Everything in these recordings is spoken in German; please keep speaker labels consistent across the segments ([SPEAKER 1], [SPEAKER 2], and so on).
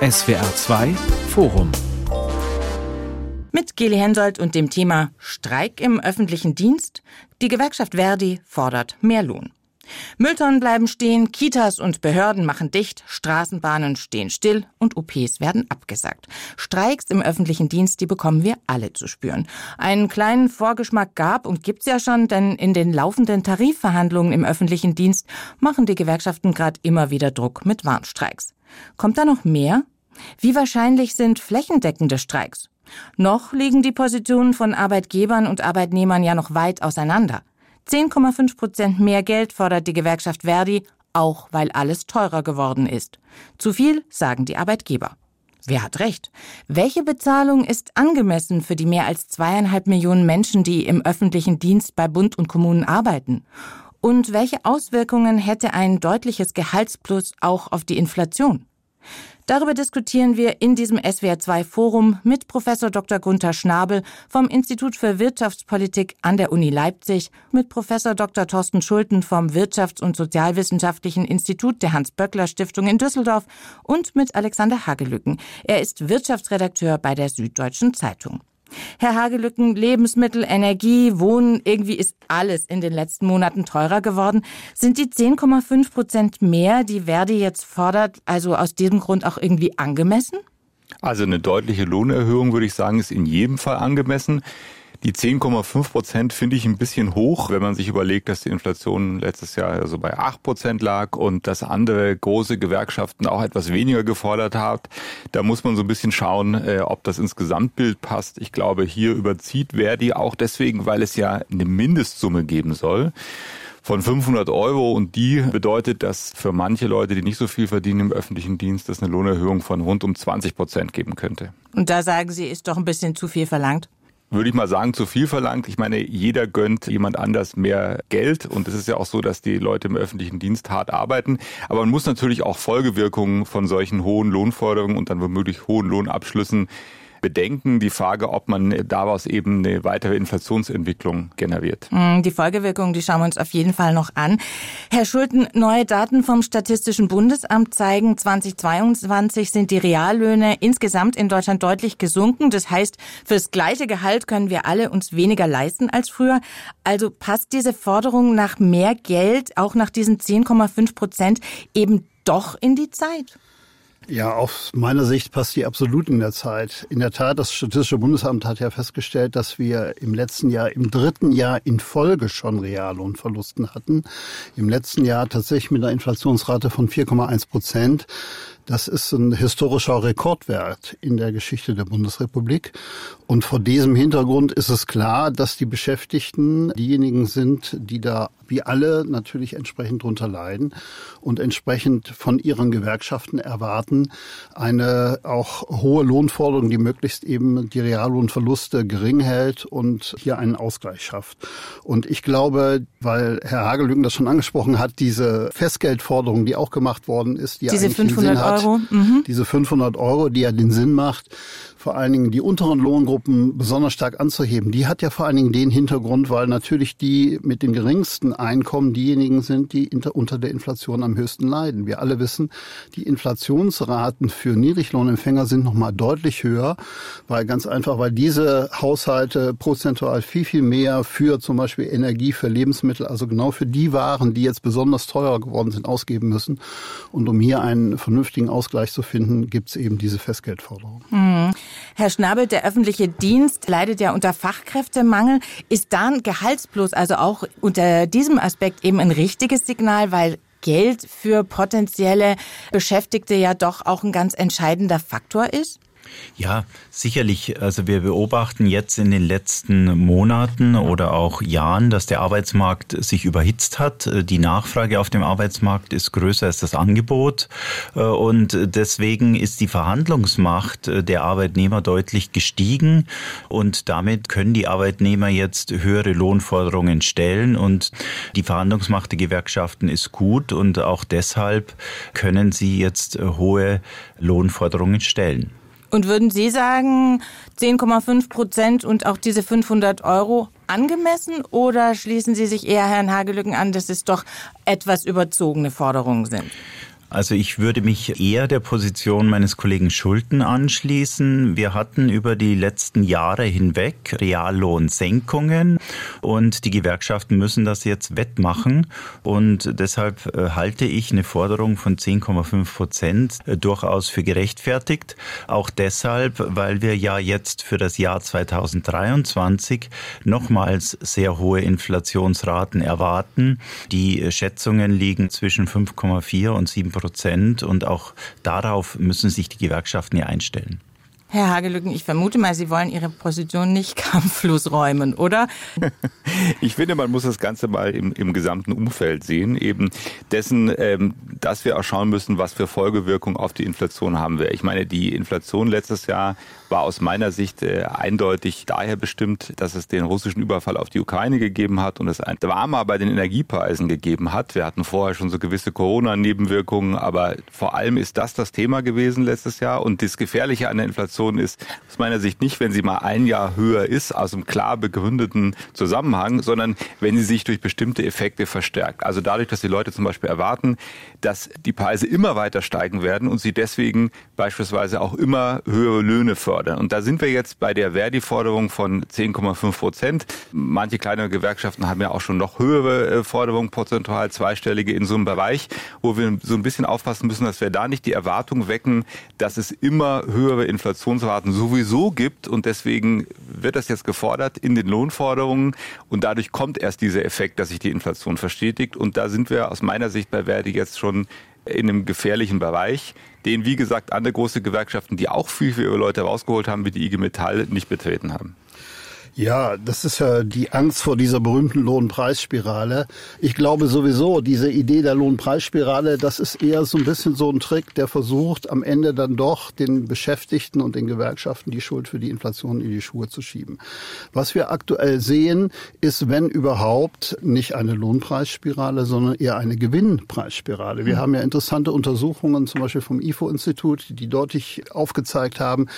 [SPEAKER 1] SWR 2 Forum
[SPEAKER 2] mit Geli Hensoldt und dem Thema Streik im öffentlichen Dienst. Die Gewerkschaft Verdi fordert mehr Lohn. Mülltonnen bleiben stehen, Kitas und Behörden machen dicht, Straßenbahnen stehen still und OPs werden abgesagt. Streiks im öffentlichen Dienst, die bekommen wir alle zu spüren. Einen kleinen Vorgeschmack gab und gibt's ja schon, denn in den laufenden Tarifverhandlungen im öffentlichen Dienst machen die Gewerkschaften gerade immer wieder Druck mit Warnstreiks. Kommt da noch mehr? Wie wahrscheinlich sind flächendeckende Streiks? Noch liegen die Positionen von Arbeitgebern und Arbeitnehmern ja noch weit auseinander. 10,5 Prozent mehr Geld fordert die Gewerkschaft Verdi, auch weil alles teurer geworden ist. Zu viel, sagen die Arbeitgeber. Wer hat recht? Welche Bezahlung ist angemessen für die mehr als zweieinhalb Millionen Menschen, die im öffentlichen Dienst bei Bund und Kommunen arbeiten? Und welche Auswirkungen hätte ein deutliches Gehaltsplus auch auf die Inflation? Darüber diskutieren wir in diesem SWR2 Forum mit Professor Dr. Gunther Schnabel vom Institut für Wirtschaftspolitik an der Uni Leipzig, mit Professor Dr. Thorsten Schulten vom Wirtschafts- und Sozialwissenschaftlichen Institut der Hans-Böckler Stiftung in Düsseldorf und mit Alexander Hagelücken. Er ist Wirtschaftsredakteur bei der Süddeutschen Zeitung. Herr Hagelücken, Lebensmittel, Energie, Wohnen, irgendwie ist alles in den letzten Monaten teurer geworden. Sind die 10,5 Prozent mehr, die Verdi jetzt fordert, also aus diesem Grund auch irgendwie angemessen?
[SPEAKER 3] Also eine deutliche Lohnerhöhung, würde ich sagen, ist in jedem Fall angemessen. Die 10,5 Prozent finde ich ein bisschen hoch, wenn man sich überlegt, dass die Inflation letztes Jahr also bei 8 Prozent lag und dass andere große Gewerkschaften auch etwas weniger gefordert hat. Da muss man so ein bisschen schauen, äh, ob das ins Gesamtbild passt. Ich glaube, hier überzieht Verdi auch deswegen, weil es ja eine Mindestsumme geben soll von 500 Euro und die bedeutet, dass für manche Leute, die nicht so viel verdienen im öffentlichen Dienst, es eine Lohnerhöhung von rund um 20 Prozent geben könnte.
[SPEAKER 2] Und da sagen Sie, ist doch ein bisschen zu viel verlangt?
[SPEAKER 3] Würde ich mal sagen, zu viel verlangt. Ich meine, jeder gönnt jemand anders mehr Geld und es ist ja auch so, dass die Leute im öffentlichen Dienst hart arbeiten. Aber man muss natürlich auch Folgewirkungen von solchen hohen Lohnforderungen und dann womöglich hohen Lohnabschlüssen bedenken. Die Frage, ob man daraus eben eine weitere Inflationsentwicklung generiert.
[SPEAKER 2] Mm, die Folgewirkungen, die schauen wir uns auf jeden Fall noch an. Herr Schulten, neue Daten vom Statistischen Bundesamt zeigen, 2022 sind die Reallöhne insgesamt in Deutschland deutlich gesunken. Das heißt, fürs gleiche Gehalt können wir alle uns weniger leisten als früher. Also passt diese Forderung nach mehr Geld, auch nach diesen 10,5 Prozent, eben doch in die Zeit?
[SPEAKER 4] Ja, aus meiner Sicht passt die absolut in der Zeit. In der Tat, das Statistische Bundesamt hat ja festgestellt, dass wir im letzten Jahr, im dritten Jahr in Folge schon Reallohnverlusten hatten. Im letzten Jahr tatsächlich mit einer Inflationsrate von 4,1 Prozent. Das ist ein historischer Rekordwert in der Geschichte der Bundesrepublik. Und vor diesem Hintergrund ist es klar, dass die Beschäftigten diejenigen sind, die da wie alle natürlich entsprechend drunter leiden und entsprechend von ihren Gewerkschaften erwarten eine auch hohe Lohnforderung, die möglichst eben die Reallohnverluste gering hält und hier einen Ausgleich schafft. Und ich glaube, weil Herr Hagelücken das schon angesprochen hat, diese Festgeldforderung, die auch gemacht worden ist, die
[SPEAKER 2] diese 500
[SPEAKER 4] hat,
[SPEAKER 2] Euro, mhm.
[SPEAKER 4] diese 500 Euro, die ja den Sinn macht, vor allen Dingen die unteren Lohngruppen besonders stark anzuheben, die hat ja vor allen Dingen den Hintergrund, weil natürlich die mit dem geringsten Einkommen diejenigen sind, die unter der Inflation am höchsten leiden. Wir alle wissen, die Inflationsraten für Niedriglohnempfänger sind nochmal deutlich höher, weil ganz einfach, weil diese Haushalte prozentual viel, viel mehr für zum Beispiel Energie, für Lebensmittel, also genau für die Waren, die jetzt besonders teuer geworden sind, ausgeben müssen. Und um hier einen vernünftigen Ausgleich zu finden, gibt es eben diese Festgeldforderung.
[SPEAKER 2] Mhm. Herr Schnabel, der öffentliche Dienst leidet ja unter Fachkräftemangel. Ist da ein Gehaltsplus, also auch unter diesem Aspekt eben ein richtiges Signal, weil Geld für potenzielle Beschäftigte ja doch auch ein ganz entscheidender Faktor ist?
[SPEAKER 5] Ja, sicherlich. Also wir beobachten jetzt in den letzten Monaten oder auch Jahren, dass der Arbeitsmarkt sich überhitzt hat. Die Nachfrage auf dem Arbeitsmarkt ist größer als das Angebot. Und deswegen ist die Verhandlungsmacht der Arbeitnehmer deutlich gestiegen. Und damit können die Arbeitnehmer jetzt höhere Lohnforderungen stellen. Und die Verhandlungsmacht der Gewerkschaften ist gut. Und auch deshalb können sie jetzt hohe Lohnforderungen stellen.
[SPEAKER 2] Und würden Sie sagen, 10,5 Prozent und auch diese 500 Euro angemessen oder schließen Sie sich eher Herrn Hagelücken an, dass es doch etwas überzogene Forderungen sind?
[SPEAKER 5] Also ich würde mich eher der Position meines Kollegen Schulten anschließen. Wir hatten über die letzten Jahre hinweg Reallohnsenkungen und die Gewerkschaften müssen das jetzt wettmachen. Und deshalb äh, halte ich eine Forderung von 10,5 Prozent äh, durchaus für gerechtfertigt. Auch deshalb, weil wir ja jetzt für das Jahr 2023 nochmals sehr hohe Inflationsraten erwarten. Die Schätzungen liegen zwischen 5,4 und 7 Prozent und auch darauf müssen sich die Gewerkschaften ja einstellen.
[SPEAKER 2] Herr Hagelücken, ich vermute mal, Sie wollen Ihre Position nicht kampflos räumen, oder?
[SPEAKER 3] Ich finde, man muss das Ganze mal im, im gesamten Umfeld sehen, eben dessen, ähm, dass wir auch schauen müssen, was für Folgewirkung auf die Inflation haben wir. Ich meine, die Inflation letztes Jahr war aus meiner Sicht äh, eindeutig daher bestimmt, dass es den russischen Überfall auf die Ukraine gegeben hat und es ein Drama bei den Energiepreisen gegeben hat. Wir hatten vorher schon so gewisse Corona-Nebenwirkungen, aber vor allem ist das das Thema gewesen letztes Jahr. Und das Gefährliche an der Inflation ist aus meiner Sicht nicht, wenn sie mal ein Jahr höher ist, aus einem klar begründeten Zusammenhang, sondern wenn sie sich durch bestimmte Effekte verstärkt. Also dadurch, dass die Leute zum Beispiel erwarten, dass die Preise immer weiter steigen werden und sie deswegen beispielsweise auch immer höhere Löhne fördern. Und da sind wir jetzt bei der Verdi-Forderung von 10,5 Prozent. Manche kleine Gewerkschaften haben ja auch schon noch höhere äh, Forderungen, prozentual zweistellige in so einem Bereich, wo wir so ein bisschen aufpassen müssen, dass wir da nicht die Erwartung wecken, dass es immer höhere Inflationsraten sowieso gibt. Und deswegen wird das jetzt gefordert in den Lohnforderungen. Und dadurch kommt erst dieser Effekt, dass sich die Inflation verstetigt. Und da sind wir aus meiner Sicht bei Verdi jetzt schon in einem gefährlichen Bereich, den, wie gesagt, andere große Gewerkschaften, die auch viel für ihre Leute rausgeholt haben, wie die IG Metall, nicht betreten haben.
[SPEAKER 4] Ja, das ist ja die Angst vor dieser berühmten Lohnpreisspirale. Ich glaube sowieso, diese Idee der Lohnpreisspirale, das ist eher so ein bisschen so ein Trick, der versucht, am Ende dann doch den Beschäftigten und den Gewerkschaften die Schuld für die Inflation in die Schuhe zu schieben. Was wir aktuell sehen, ist, wenn überhaupt, nicht eine Lohnpreisspirale, sondern eher eine Gewinnpreisspirale. Wir mhm. haben ja interessante Untersuchungen, zum Beispiel vom IFO-Institut, die deutlich aufgezeigt haben,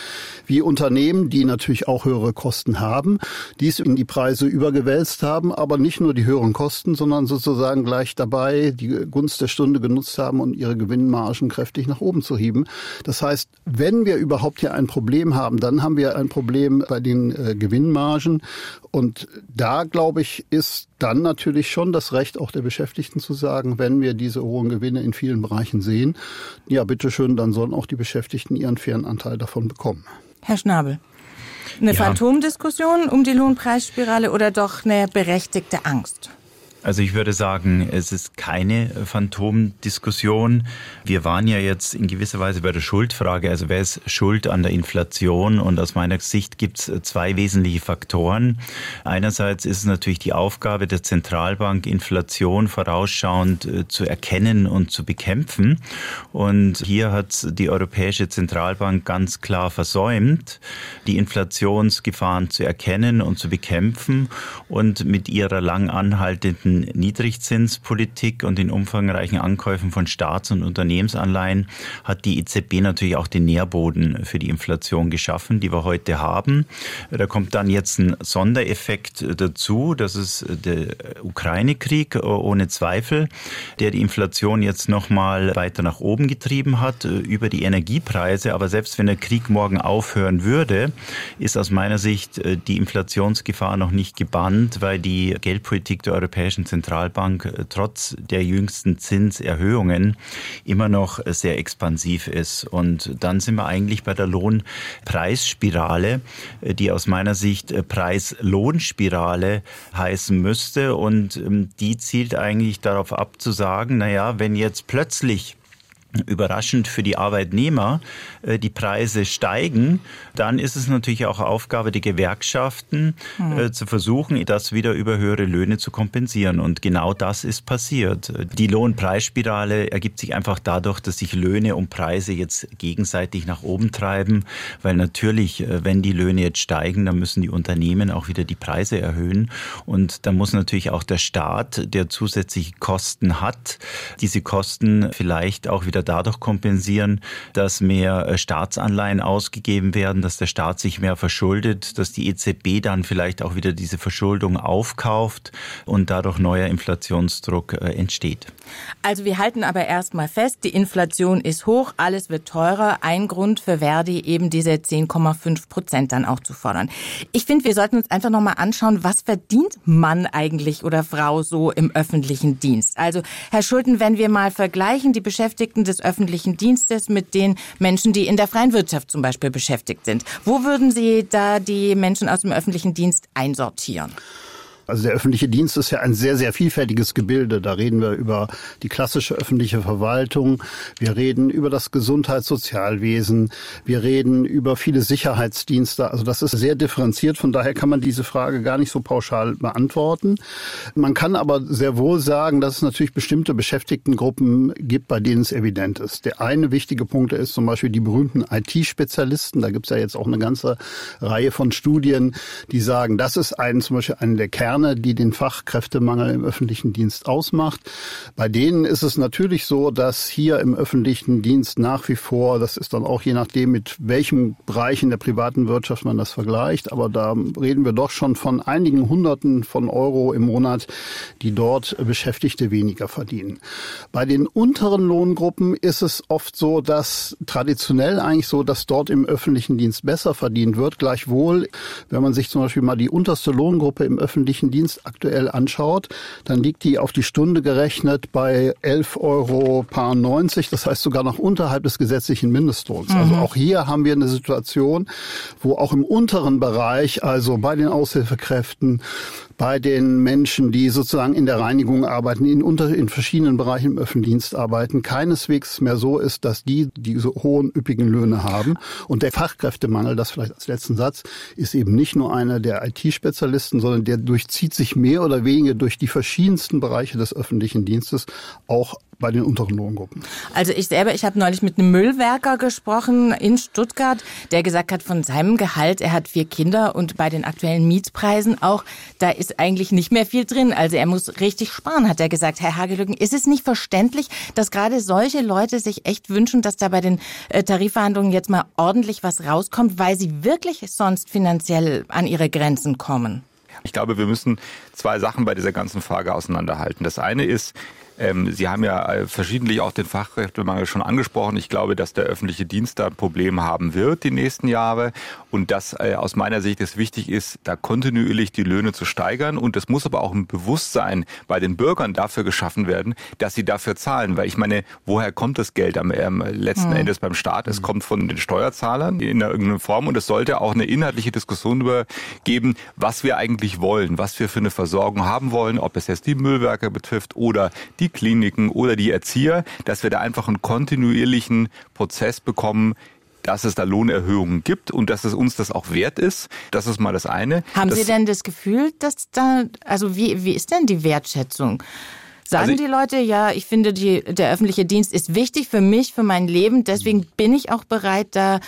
[SPEAKER 4] wie Unternehmen, die natürlich auch höhere Kosten haben, dies in die Preise übergewälzt haben, aber nicht nur die höheren Kosten, sondern sozusagen gleich dabei die Gunst der Stunde genutzt haben und ihre Gewinnmargen kräftig nach oben zu heben. Das heißt, wenn wir überhaupt hier ein Problem haben, dann haben wir ein Problem bei den äh, Gewinnmargen. Und da, glaube ich, ist dann natürlich schon das Recht auch der Beschäftigten zu sagen, wenn wir diese hohen Gewinne in vielen Bereichen sehen, ja, bitteschön, dann sollen auch die Beschäftigten ihren fairen Anteil davon bekommen.
[SPEAKER 2] Herr Schnabel. Eine ja. Phantomdiskussion um die Lohnpreisspirale oder doch eine berechtigte Angst?
[SPEAKER 5] Also ich würde sagen, es ist keine Phantomdiskussion. Wir waren ja jetzt in gewisser Weise bei der Schuldfrage. Also wer ist schuld an der Inflation? Und aus meiner Sicht gibt es zwei wesentliche Faktoren. Einerseits ist es natürlich die Aufgabe der Zentralbank, Inflation vorausschauend äh, zu erkennen und zu bekämpfen. Und hier hat die Europäische Zentralbank ganz klar versäumt, die Inflationsgefahren zu erkennen und zu bekämpfen und mit ihrer lang anhaltenden Niedrigzinspolitik und den umfangreichen Ankäufen von Staats- und Unternehmensanleihen hat die EZB natürlich auch den Nährboden für die Inflation geschaffen, die wir heute haben. Da kommt dann jetzt ein Sondereffekt dazu. Das ist der Ukraine-Krieg ohne Zweifel, der die Inflation jetzt nochmal weiter nach oben getrieben hat über die Energiepreise. Aber selbst wenn der Krieg morgen aufhören würde, ist aus meiner Sicht die Inflationsgefahr noch nicht gebannt, weil die Geldpolitik der Europäischen Europäischen Zentralbank äh, trotz der jüngsten Zinserhöhungen immer noch sehr expansiv ist. Und dann sind wir eigentlich bei der Lohnpreisspirale, äh, die aus meiner Sicht äh, Preis-Lohnspirale heißen müsste. Und ähm, die zielt eigentlich darauf ab zu sagen, naja, wenn jetzt plötzlich überraschend für die Arbeitnehmer die Preise steigen, dann ist es natürlich auch Aufgabe der Gewerkschaften mhm. zu versuchen, das wieder über höhere Löhne zu kompensieren. Und genau das ist passiert. Die Lohnpreisspirale ergibt sich einfach dadurch, dass sich Löhne und Preise jetzt gegenseitig nach oben treiben, weil natürlich, äh, wenn die Löhne jetzt steigen, dann müssen die Unternehmen auch wieder die Preise erhöhen. Und da muss natürlich auch der Staat, der zusätzliche Kosten hat, diese Kosten vielleicht auch wieder dadurch kompensieren, dass mehr äh, Staatsanleihen ausgegeben werden, dass der Staat sich mehr verschuldet, dass die EZB dann vielleicht auch wieder diese Verschuldung aufkauft und dadurch neuer Inflationsdruck äh, entsteht.
[SPEAKER 2] Also wir halten aber erstmal fest, die Inflation ist hoch, alles wird teurer. Ein Grund für Verdi eben diese 10,5 Prozent dann auch zu fordern. Ich finde, wir sollten uns einfach nochmal anschauen, was verdient Mann eigentlich oder Frau so im öffentlichen Dienst? Also, Herr Schulten, wenn wir mal vergleichen, die Beschäftigten des öffentlichen Dienstes mit den Menschen, die in der freien Wirtschaft zum Beispiel beschäftigt sind, wo würden Sie da die Menschen aus dem öffentlichen Dienst einsortieren?
[SPEAKER 4] Also der öffentliche Dienst ist ja ein sehr, sehr vielfältiges Gebilde. Da reden wir über die klassische öffentliche Verwaltung, wir reden über das Gesundheitssozialwesen, wir reden über viele Sicherheitsdienste. Also das ist sehr differenziert. Von daher kann man diese Frage gar nicht so pauschal beantworten. Man kann aber sehr wohl sagen, dass es natürlich bestimmte Beschäftigtengruppen gibt, bei denen es evident ist. Der eine wichtige Punkt ist zum Beispiel die berühmten IT-Spezialisten. Da gibt es ja jetzt auch eine ganze Reihe von Studien, die sagen, das ist ein, zum Beispiel eine der Kern Kerne, die den Fachkräftemangel im öffentlichen Dienst ausmacht. Bei denen ist es natürlich so, dass hier im öffentlichen Dienst nach wie vor, das ist dann auch je nachdem, mit welchem Bereich in der privaten Wirtschaft man das vergleicht, aber da reden wir doch schon von einigen Hunderten von Euro im Monat, die dort Beschäftigte weniger verdienen. Bei den unteren Lohngruppen ist es oft so, dass traditionell eigentlich so, dass dort im öffentlichen Dienst besser verdient wird. Gleichwohl, wenn man sich zum Beispiel mal die unterste Lohngruppe im öffentlichen Dienst aktuell anschaut, dann liegt die auf die Stunde gerechnet bei 11,90 Euro. Das heißt sogar noch unterhalb des gesetzlichen Mindestlohns. Also mhm. Also auch hier haben wir eine Situation, wo auch im unteren Bereich, also bei den Aushilfekräften, bei den Menschen, die sozusagen in der Reinigung arbeiten, in, unter, in verschiedenen Bereichen im öffentlichen arbeiten, keineswegs mehr so ist, dass die diese hohen, üppigen Löhne haben. Und der Fachkräftemangel, das vielleicht als letzten Satz, ist eben nicht nur einer der IT-Spezialisten, sondern der durchzieht sich mehr oder weniger durch die verschiedensten Bereiche des öffentlichen Dienstes, auch bei den unteren Lohngruppen.
[SPEAKER 2] Also ich selber, ich habe neulich mit einem Müllwerker gesprochen in Stuttgart, der gesagt hat, von seinem Gehalt, er hat vier Kinder und bei den aktuellen Mietpreisen auch, da ist eigentlich nicht mehr viel drin. Also er muss richtig sparen, hat er gesagt. Herr Hagelücken, ist es nicht verständlich, dass gerade solche Leute sich echt wünschen, dass da bei den äh, Tarifverhandlungen jetzt mal ordentlich was rauskommt, weil sie wirklich sonst finanziell an ihre Grenzen kommen?
[SPEAKER 3] Ich glaube, wir müssen zwei Sachen bei dieser ganzen Frage auseinanderhalten. Das eine ist, ähm, Sie haben ja äh, verschiedentlich auch den Fachkräftemangel schon angesprochen. Ich glaube, dass der öffentliche Dienst da ein Problem haben wird die nächsten Jahre und dass äh, aus meiner Sicht es wichtig ist, da kontinuierlich die Löhne zu steigern und es muss aber auch ein Bewusstsein bei den Bürgern dafür geschaffen werden, dass sie dafür zahlen, weil ich meine, woher kommt das Geld am ähm, letzten mhm. Endes beim Staat? Es kommt von den Steuerzahlern in irgendeiner Form und es sollte auch eine inhaltliche Diskussion darüber geben, was wir eigentlich wollen, was wir für eine Versorgung haben wollen, ob es jetzt die Müllwerke betrifft oder die Kliniken oder die Erzieher, dass wir da einfach einen kontinuierlichen Prozess bekommen, dass es da Lohnerhöhungen gibt und dass es uns das auch wert ist. Das ist mal das eine.
[SPEAKER 2] Haben
[SPEAKER 3] das
[SPEAKER 2] Sie denn das Gefühl, dass da, also wie, wie ist denn die Wertschätzung? Sagen also die Leute, ja, ich finde, die, der öffentliche Dienst ist wichtig für mich, für mein Leben, deswegen bin ich auch bereit, da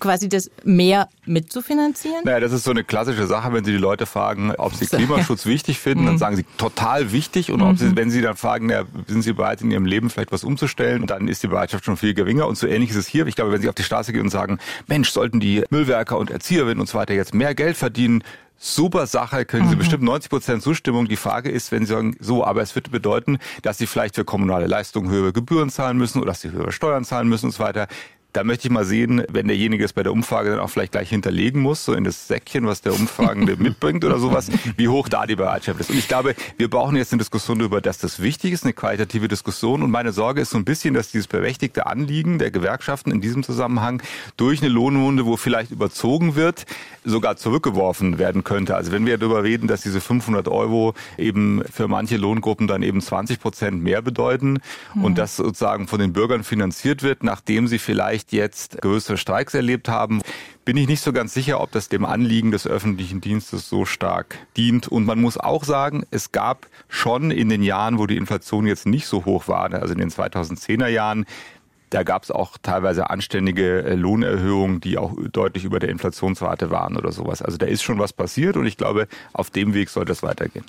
[SPEAKER 2] quasi das mehr mitzufinanzieren?
[SPEAKER 3] Naja, das ist so eine klassische Sache, wenn Sie die Leute fragen, ob sie Klimaschutz wichtig finden, dann mhm. sagen sie total wichtig. Und ob sie, mhm. wenn Sie dann fragen, ja, sind Sie bereit, in Ihrem Leben vielleicht was umzustellen, dann ist die Bereitschaft schon viel geringer. Und so ähnlich ist es hier. Ich glaube, wenn Sie auf die Straße gehen und sagen, Mensch, sollten die Müllwerker und Erzieherinnen und so weiter jetzt mehr Geld verdienen, super Sache, können Sie mhm. bestimmt 90 Prozent Zustimmung. Die Frage ist, wenn Sie sagen, so, aber es würde bedeuten, dass Sie vielleicht für kommunale Leistungen höhere Gebühren zahlen müssen oder dass Sie höhere Steuern zahlen müssen und so weiter. Da möchte ich mal sehen, wenn derjenige es bei der Umfrage dann auch vielleicht gleich hinterlegen muss, so in das Säckchen, was der Umfragende mitbringt oder sowas, wie hoch da die Bereitschaft ist. Und ich glaube, wir brauchen jetzt eine Diskussion darüber, dass das wichtig ist, eine qualitative Diskussion. Und meine Sorge ist so ein bisschen, dass dieses berechtigte Anliegen der Gewerkschaften in diesem Zusammenhang durch eine Lohnrunde, wo vielleicht überzogen wird, sogar zurückgeworfen werden könnte. Also wenn wir darüber reden, dass diese 500 Euro eben für manche Lohngruppen dann eben 20 Prozent mehr bedeuten mhm. und das sozusagen von den Bürgern finanziert wird, nachdem sie vielleicht vielleicht jetzt größere Streiks erlebt haben, bin ich nicht so ganz sicher, ob das dem Anliegen des öffentlichen Dienstes so stark dient. Und man muss auch sagen, es gab schon in den Jahren, wo die Inflation jetzt nicht so hoch war, also in den 2010er Jahren, da gab es auch teilweise anständige äh, Lohnerhöhungen, die auch deutlich über der Inflationsrate waren oder sowas. Also da ist schon was passiert und ich glaube, auf dem Weg soll das weitergehen.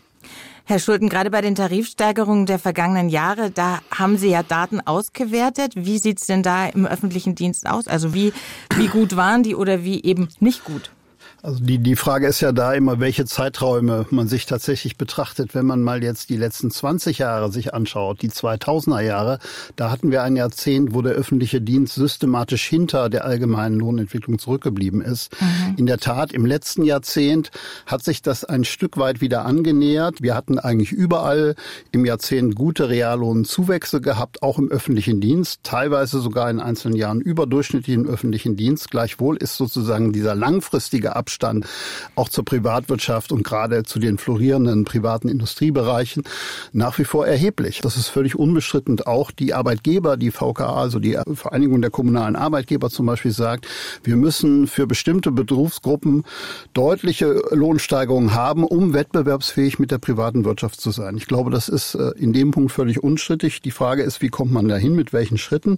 [SPEAKER 2] Herr Schulten, gerade bei den Tarifsteigerungen der vergangenen Jahre, da haben Sie ja Daten ausgewertet. Wie sieht's denn da im öffentlichen Dienst aus? Also wie, wie gut waren die oder wie eben nicht gut?
[SPEAKER 4] Also die, die Frage ist ja da immer, welche Zeiträume man sich tatsächlich betrachtet. Wenn man mal jetzt die letzten 20 Jahre sich anschaut, die 2000er Jahre, da hatten wir ein Jahrzehnt, wo der öffentliche Dienst systematisch hinter der allgemeinen Lohnentwicklung zurückgeblieben ist. Mhm. In der Tat, im letzten Jahrzehnt hat sich das ein Stück weit wieder angenähert. Wir hatten eigentlich überall im Jahrzehnt gute Reallohnzuwächse gehabt, auch im öffentlichen Dienst, teilweise sogar in einzelnen Jahren überdurchschnittlich im öffentlichen Dienst. Gleichwohl ist sozusagen dieser langfristige Abstand Abstand auch zur Privatwirtschaft und gerade zu den florierenden privaten Industriebereichen nach wie vor erheblich. Das ist völlig unbestritten. Auch die Arbeitgeber, die VKA, also die Vereinigung der kommunalen Arbeitgeber zum Beispiel sagt, wir müssen für bestimmte Berufsgruppen deutliche Lohnsteigerungen haben, um wettbewerbsfähig mit der privaten Wirtschaft zu sein. Ich glaube, das ist äh, in dem Punkt völlig unstrittig. Die Frage ist, wie kommt man dahin, mit welchen Schritten?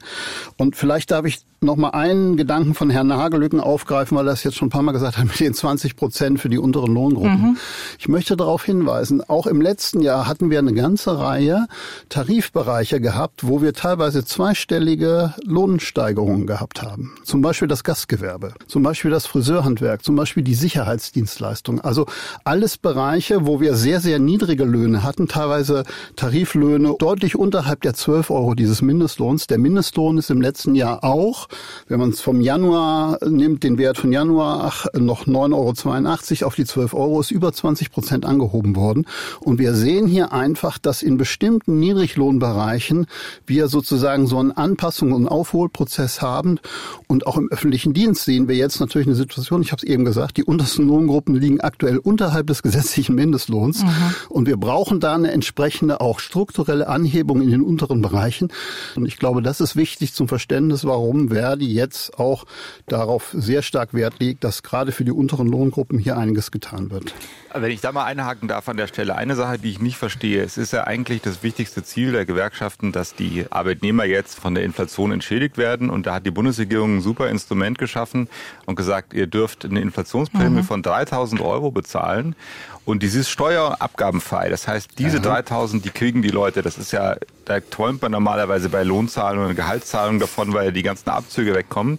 [SPEAKER 4] Und vielleicht darf ich noch mal einen Gedanken von Herrn Hagelücken aufgreifen, weil er das jetzt schon ein paar Mal gesagt hat, mit den 20 Prozent für die unteren Lohngruppen. Mhm. Ich möchte darauf hinweisen, auch im letzten Jahr hatten wir eine ganze Reihe Tarifbereiche gehabt, wo wir teilweise zweistellige Lohnsteigerungen gehabt haben. Zum Beispiel das Gastgewerbe, zum Beispiel das Friseurhandwerk, zum Beispiel die Sicherheitsdienstleistung. Also alles Bereiche, wo wir sehr, sehr niedrige Löhne hatten, teilweise Tariflöhne deutlich unterhalb der 12 Euro dieses Mindestlohns. Der Mindestlohn ist im letzten Jahr auch wenn man es vom Januar nimmt, den Wert von Januar, ach, noch 9,82 Euro auf die 12 Euro, ist über 20 Prozent angehoben worden. Und wir sehen hier einfach, dass in bestimmten Niedriglohnbereichen wir sozusagen so einen Anpassungs- und Aufholprozess haben. Und auch im öffentlichen Dienst sehen wir jetzt natürlich eine Situation, ich habe es eben gesagt, die untersten Lohngruppen liegen aktuell unterhalb des gesetzlichen Mindestlohns. Mhm. Und wir brauchen da eine entsprechende auch strukturelle Anhebung in den unteren Bereichen. Und ich glaube, das ist wichtig zum Verständnis, warum Verdi jetzt auch darauf sehr stark Wert legt, dass gerade für die unteren Lohngruppen hier einiges getan wird.
[SPEAKER 3] Wenn ich da mal einhaken darf an der Stelle, eine Sache, die ich nicht verstehe, es ist ja eigentlich das wichtigste Ziel der Gewerkschaften, dass die Arbeitnehmer jetzt von der Inflation entschädigt werden. Und da hat die Bundesregierung ein super Instrument geschaffen und gesagt, ihr dürft eine Inflationsprämie mhm. von 3000 Euro bezahlen. Und dieses steuerabgabenfrei. Das heißt, diese mhm. 3000, die kriegen die Leute. Das ist ja, da träumt man normalerweise bei Lohnzahlungen und Gehaltszahlungen davon, weil die ganzen Abzüge wegkommen.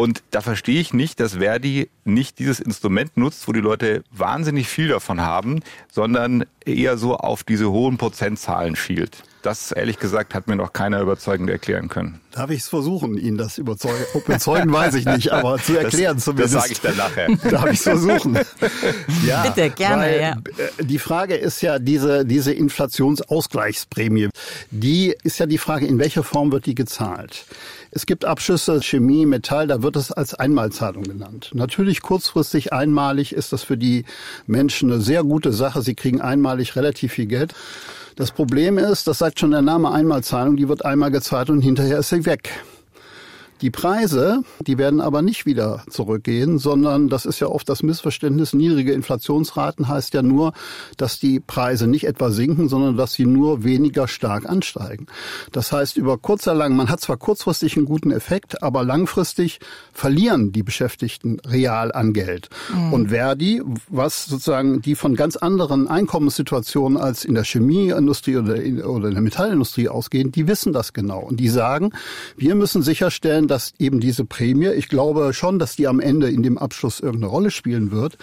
[SPEAKER 3] Und da verstehe ich nicht, dass Verdi nicht dieses Instrument nutzt, wo die Leute wahnsinnig viel davon haben, sondern eher so auf diese hohen Prozentzahlen schielt. Das, ehrlich gesagt, hat mir noch keiner überzeugend erklären können.
[SPEAKER 4] Darf ich es versuchen, Ihnen das überzeugen? Überzeugen weiß ich nicht, aber zu erklären
[SPEAKER 3] das,
[SPEAKER 4] zumindest.
[SPEAKER 3] Das sage ich dann nachher.
[SPEAKER 4] Darf ich es versuchen?
[SPEAKER 2] ja, Bitte, gerne, weil, ja.
[SPEAKER 4] Äh, die Frage ist ja, diese, diese Inflationsausgleichsprämie, die ist ja die Frage, in welcher Form wird die gezahlt? Es gibt Abschüsse, Chemie, Metall, da wird es als Einmalzahlung genannt. Natürlich kurzfristig einmalig ist das für die Menschen eine sehr gute Sache. Sie kriegen einmalig relativ viel Geld. Das Problem ist, das sagt schon der Name Einmalzahlung, die wird einmal gezahlt und hinterher ist sie weg. Die Preise, die werden aber nicht wieder zurückgehen, sondern das ist ja oft das Missverständnis. Niedrige Inflationsraten heißt ja nur, dass die Preise nicht etwa sinken, sondern dass sie nur weniger stark ansteigen. Das heißt, über kurzer lang, man hat zwar kurzfristig einen guten Effekt, aber langfristig verlieren die Beschäftigten real an Geld. Mhm. Und Verdi, was sozusagen die von ganz anderen Einkommenssituationen als in der Chemieindustrie oder in, oder in der Metallindustrie ausgehen, die wissen das genau. Und die sagen, wir müssen sicherstellen, dass eben diese Prämie, ich glaube schon, dass die am Ende in dem Abschluss irgendeine Rolle spielen wird,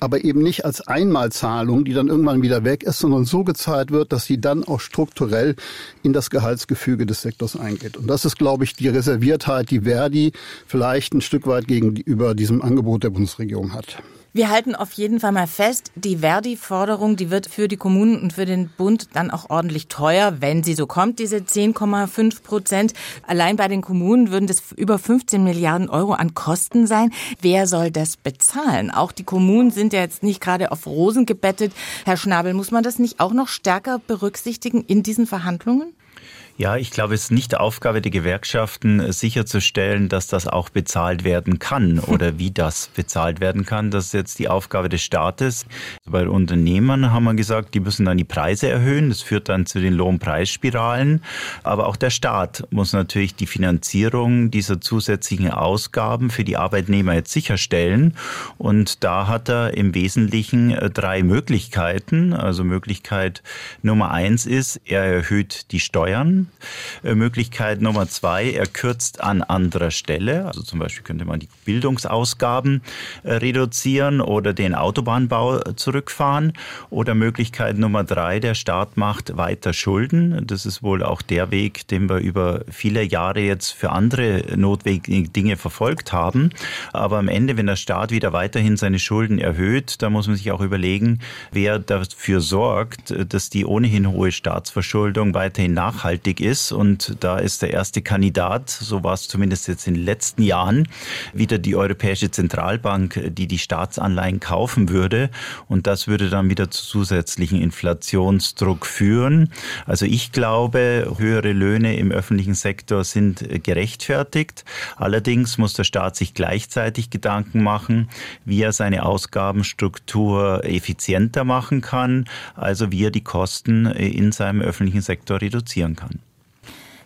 [SPEAKER 4] aber eben nicht als Einmalzahlung, die dann irgendwann wieder weg ist, sondern so gezahlt wird, dass sie dann auch strukturell in das Gehaltsgefüge des Sektors eingeht. Und das ist, glaube ich, die Reserviertheit, die Verdi vielleicht ein Stück weit gegenüber diesem Angebot der Bundesregierung hat.
[SPEAKER 2] Wir halten auf jeden Fall mal fest, die Verdi-Forderung, die wird für die Kommunen und für den Bund dann auch ordentlich teuer, wenn sie so kommt, diese 10,5 Prozent. Allein bei den Kommunen würden das über 15 Milliarden Euro an Kosten sein. Wer soll das bezahlen? Auch die Kommunen sind ja jetzt nicht gerade auf Rosen gebettet. Herr Schnabel, muss man das nicht auch noch stärker berücksichtigen in diesen Verhandlungen?
[SPEAKER 5] Ja, ich glaube, es ist nicht Aufgabe der Gewerkschaften, sicherzustellen, dass das auch bezahlt werden kann oder wie das bezahlt werden kann. Das ist jetzt die Aufgabe des Staates. Bei Unternehmern haben wir gesagt, die müssen dann die Preise erhöhen. Das führt dann zu den Lohnpreisspiralen. Aber auch der Staat muss natürlich die Finanzierung dieser zusätzlichen Ausgaben für die Arbeitnehmer jetzt sicherstellen. Und da hat er im Wesentlichen äh, drei Möglichkeiten. Also Möglichkeit Nummer eins ist, er erhöht die Steuern. Möglichkeit Nummer zwei, er kürzt an anderer Stelle. Also zum Beispiel könnte man die Bildungsausgaben äh, reduzieren oder den Autobahnbau zurückfahren. Oder Möglichkeit Nummer drei, der Staat macht weiter Schulden. Das ist wohl auch der Weg, den wir über viele Jahre jetzt für andere notwendige Dinge verfolgt haben. Aber am Ende, wenn der Staat wieder weiterhin seine Schulden erhöht, da muss man sich auch überlegen, wer dafür sorgt, dass die ohnehin hohe Staatsverschuldung weiterhin nachhaltig wichtig ist. Und da ist der erste Kandidat, so war es zumindest jetzt in den letzten Jahren, wieder die Europäische Zentralbank, die die Staatsanleihen kaufen würde. Und das würde dann wieder zu zusätzlichen Inflationsdruck führen. Also ich glaube, höhere Löhne im öffentlichen Sektor sind gerechtfertigt. Allerdings muss der Staat sich gleichzeitig Gedanken machen, wie er seine Ausgabenstruktur effizienter machen kann, also wie er die Kosten in seinem öffentlichen Sektor reduzieren kann.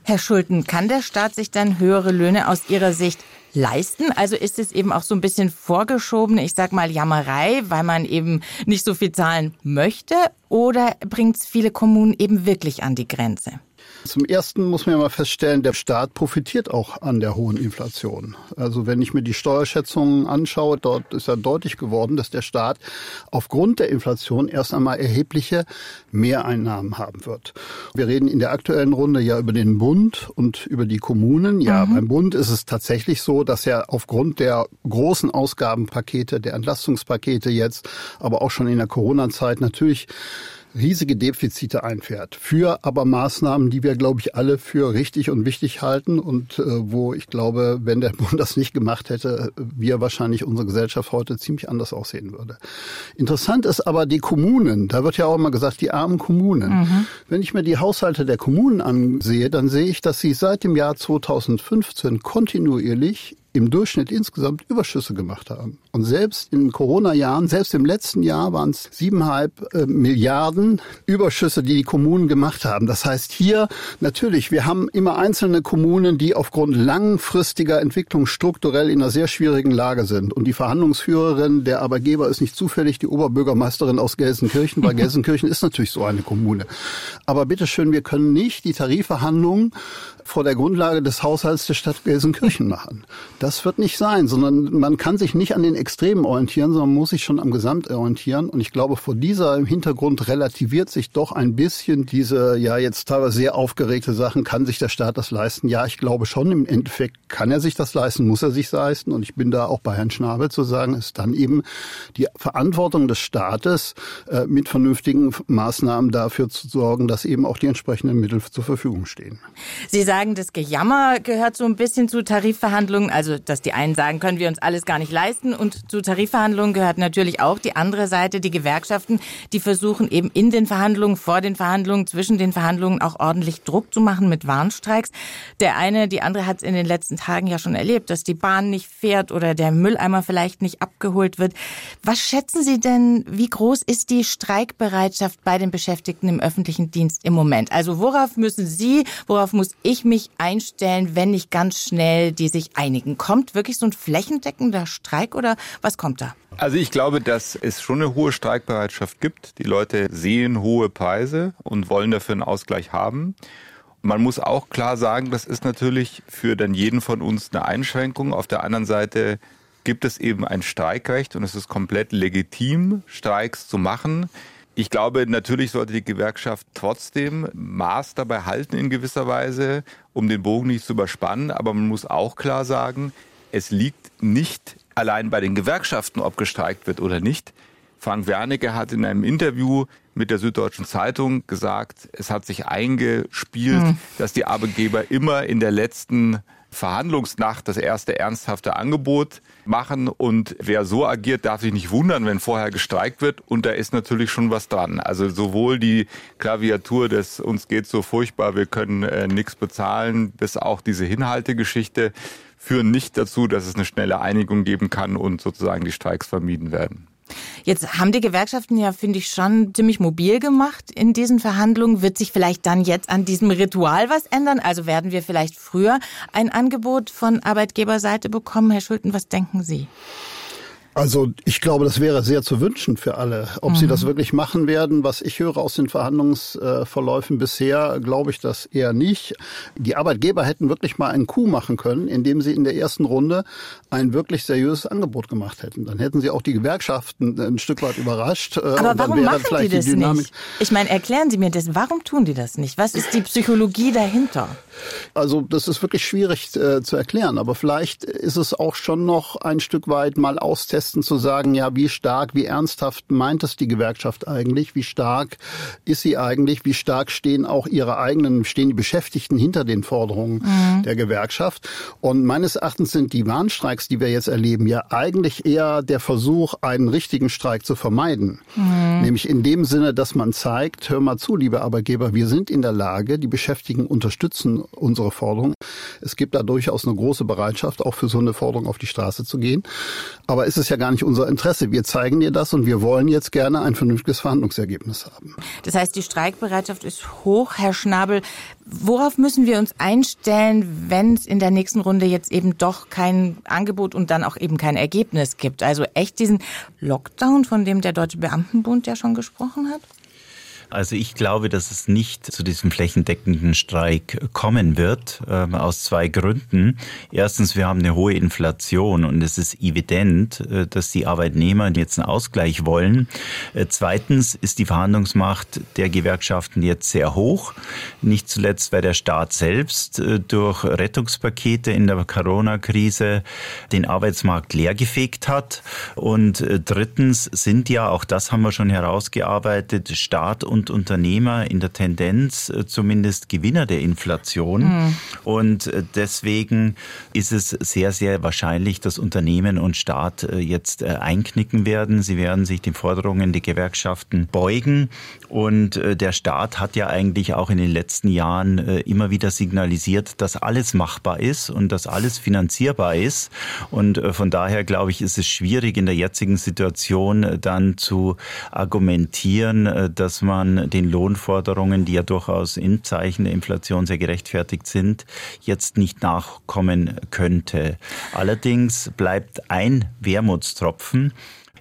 [SPEAKER 2] Herr Schulten, kann der Staat sich dann höhere Löhne aus Ihrer Sicht leisten? Also ist es eben auch so ein bisschen vorgeschobene, ich sag mal, Jammerei, weil man eben nicht so viel zahlen möchte? Oder bringt es viele Kommunen eben wirklich an die Grenze?
[SPEAKER 4] Zum Ersten muss man ja mal feststellen, der Staat profitiert auch an der hohen Inflation. Also wenn ich mir die Steuerschätzungen anschaue, dort ist ja deutlich geworden, dass der Staat aufgrund der Inflation erst einmal erhebliche Mehreinnahmen haben wird. Wir reden in der aktuellen Runde ja über den Bund und über die Kommunen. Ja, mhm. beim Bund ist es tatsächlich so, dass er aufgrund der großen Ausgabenpakete, der Entlastungspakete jetzt, aber auch schon in der Corona-Zeit natürlich riesige Defizite einfährt. Für aber Maßnahmen, die wir, glaube ich, alle für richtig und wichtig halten und äh, wo ich glaube, wenn der Bund das nicht gemacht hätte, wir wahrscheinlich unsere Gesellschaft heute ziemlich anders aussehen würde. Interessant ist aber die Kommunen. Da wird ja auch immer gesagt, die armen Kommunen. Mhm. Wenn ich mir die Haushalte der Kommunen ansehe, dann sehe ich, dass sie seit dem Jahr 2015 kontinuierlich im Durchschnitt insgesamt Überschüsse gemacht haben. Und selbst in Corona-Jahren, selbst im letzten Jahr waren es siebeneinhalb äh, Milliarden Überschüsse, die die Kommunen gemacht haben. Das heißt hier natürlich, wir haben immer einzelne Kommunen, die aufgrund langfristiger Entwicklung strukturell in einer sehr schwierigen Lage sind. Und die Verhandlungsführerin der Arbeitgeber ist nicht zufällig die Oberbürgermeisterin aus Gelsenkirchen, weil Gelsenkirchen ist natürlich so eine Kommune. Aber bitteschön, wir können nicht die Tarifverhandlungen vor der Grundlage des Haushalts der Stadt Gelsenkirchen machen. Das wird nicht sein, sondern man kann sich nicht an den Extremen orientieren, sondern muss sich schon am Gesamt orientieren. Und ich glaube, vor dieser Hintergrund relativiert sich doch ein bisschen diese, ja, jetzt teilweise sehr aufgeregte Sachen. Kann sich der Staat das leisten? Ja, ich glaube schon. Im Endeffekt kann er sich das leisten, muss er sich leisten. Und ich bin da auch bei Herrn Schnabel zu sagen, ist dann eben die Verantwortung des Staates, äh, mit vernünftigen Maßnahmen dafür zu sorgen, dass eben auch die entsprechenden Mittel zur Verfügung stehen.
[SPEAKER 2] Sie sagen, das Gejammer gehört so ein bisschen zu Tarifverhandlungen. Also, dass die einen sagen, können wir uns alles gar nicht leisten. Und zu Tarifverhandlungen gehört natürlich auch die andere Seite, die Gewerkschaften, die versuchen eben in den Verhandlungen, vor den Verhandlungen, zwischen den Verhandlungen auch ordentlich Druck zu machen mit Warnstreiks. Der eine, die andere hat es in den letzten Tagen ja schon erlebt, dass die Bahn nicht fährt oder der Mülleimer vielleicht nicht abgeholt wird. Was schätzen Sie denn, wie groß ist die Streikbereitschaft bei den Beschäftigten im öffentlichen Dienst im Moment? Also worauf müssen Sie, worauf muss ich mich einstellen, wenn nicht ganz schnell die sich einigen? Kommt wirklich so ein flächendeckender Streik oder was kommt da?
[SPEAKER 3] Also ich glaube, dass es schon eine hohe Streikbereitschaft gibt. Die Leute sehen hohe Preise und wollen dafür einen Ausgleich haben. Man muss auch klar sagen, das ist natürlich für dann jeden von uns eine Einschränkung. Auf der anderen Seite gibt es eben ein Streikrecht und es ist komplett legitim, Streiks zu machen. Ich glaube, natürlich sollte die Gewerkschaft trotzdem Maß dabei halten in gewisser Weise, um den Bogen nicht zu überspannen. Aber man muss auch klar sagen, es liegt nicht allein bei den Gewerkschaften, ob gestreikt wird oder nicht. Frank Wernicke hat in einem Interview mit der Süddeutschen Zeitung gesagt, es hat sich eingespielt, hm. dass die Arbeitgeber immer in der letzten Verhandlungsnacht das erste ernsthafte Angebot machen und wer so agiert, darf sich nicht wundern, wenn vorher gestreikt wird und da ist natürlich schon was dran. Also sowohl die Klaviatur des uns geht so furchtbar, wir können äh, nichts bezahlen, bis auch diese Hinhaltegeschichte führen nicht dazu, dass es eine schnelle Einigung geben kann und sozusagen die Streiks vermieden werden.
[SPEAKER 2] Jetzt haben die Gewerkschaften ja, finde ich, schon ziemlich mobil gemacht in diesen Verhandlungen. Wird sich vielleicht dann jetzt an diesem Ritual was ändern? Also werden wir vielleicht früher ein Angebot von Arbeitgeberseite bekommen? Herr Schulten, was denken Sie?
[SPEAKER 4] Also ich glaube, das wäre sehr zu wünschen für alle. Ob mhm. sie das wirklich machen werden, was ich höre aus den Verhandlungsverläufen bisher, glaube ich das eher nicht. Die Arbeitgeber hätten wirklich mal einen Coup machen können, indem sie in der ersten Runde ein wirklich seriöses Angebot gemacht hätten. Dann hätten sie auch die Gewerkschaften ein Stück weit überrascht.
[SPEAKER 2] Äh, Aber warum machen die das nicht? Ich meine, erklären Sie mir das. Warum tun die das nicht? Was ist die Psychologie dahinter?
[SPEAKER 4] Also das ist wirklich schwierig äh, zu erklären. Aber vielleicht ist es auch schon noch ein Stück weit mal austesten zu sagen, ja, wie stark, wie ernsthaft meint es die Gewerkschaft eigentlich? Wie stark ist sie eigentlich? Wie stark stehen auch ihre eigenen, stehen die Beschäftigten hinter den Forderungen mhm. der Gewerkschaft? Und meines Erachtens sind die Warnstreiks, die wir jetzt erleben, ja eigentlich eher der Versuch, einen richtigen Streik zu vermeiden. Mhm. Nämlich in dem Sinne, dass man zeigt, hör mal zu, liebe Arbeitgeber, wir sind in der Lage, die Beschäftigten unterstützen unsere Forderungen. Es gibt da durchaus eine große Bereitschaft, auch für so eine Forderung auf die Straße zu gehen. Aber ist es ja gar nicht unser Interesse. Wir zeigen dir das und wir wollen jetzt gerne ein vernünftiges Verhandlungsergebnis haben.
[SPEAKER 2] Das heißt, die Streikbereitschaft ist hoch, Herr Schnabel. Worauf müssen wir uns einstellen, wenn es in der nächsten Runde jetzt eben doch kein Angebot und dann auch eben kein Ergebnis gibt? Also echt diesen Lockdown, von dem der Deutsche Beamtenbund ja schon gesprochen hat?
[SPEAKER 5] Also ich glaube, dass es nicht zu diesem flächendeckenden Streik kommen wird, äh, aus zwei Gründen. Erstens, wir haben eine hohe Inflation und es ist evident, äh, dass die Arbeitnehmer jetzt einen Ausgleich wollen. Äh, zweitens ist die Verhandlungsmacht der Gewerkschaften jetzt sehr hoch, nicht zuletzt, weil der Staat selbst äh, durch Rettungspakete in der Corona-Krise den Arbeitsmarkt leergefegt hat. Und äh, drittens sind ja, auch das haben wir schon herausgearbeitet, Staat und und Unternehmer in der Tendenz äh, zumindest Gewinner der Inflation. Mhm. Und äh, deswegen ist es sehr, sehr wahrscheinlich, dass Unternehmen und Staat äh, jetzt einknicken werden. Sie werden sich den Forderungen der Gewerkschaften beugen. Und der Staat hat ja eigentlich auch in den letzten Jahren immer wieder signalisiert, dass alles machbar ist und dass alles finanzierbar ist. Und von daher glaube ich, ist es schwierig in der jetzigen Situation dann zu argumentieren, dass man man den Lohnforderungen, die ja durchaus in Zeichen der Inflation sehr gerechtfertigt sind, jetzt nicht nachkommen könnte. Allerdings bleibt ein Wermutstropfen.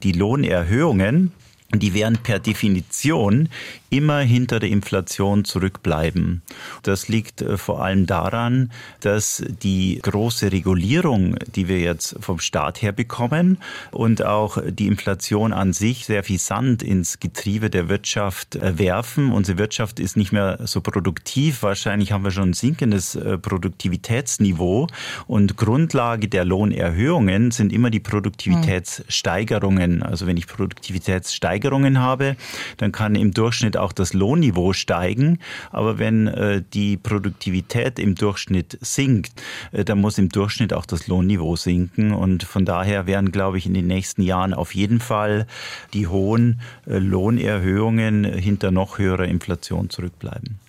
[SPEAKER 5] Die Lohnerhöhungen, die werden per Definition immer hinter der Inflation zurückbleiben. Das liegt äh, vor allem daran, dass die große Regulierung, die wir jetzt vom Staat her bekommen und auch die Inflation an sich sehr viel Sand ins Getriebe der Wirtschaft äh, werfen. Unsere Wirtschaft ist nicht mehr so produktiv. Wahrscheinlich haben wir schon ein sinkendes äh, Produktivitätsniveau und Grundlage der Lohnerhöhungen sind immer die Produktivitätssteigerungen. Also wenn ich Produktivitätssteigerungen habe, dann kann im Durchschnitt auch das Lohnniveau steigen. Aber wenn äh, die Produktivität im Durchschnitt sinkt, äh, dann muss im Durchschnitt auch das Lohnniveau sinken. Und von daher werden, glaube ich, in den nächsten Jahren auf jeden Fall die hohen äh, Lohnerhöhungen hinter noch höherer Inflation zurückbleiben.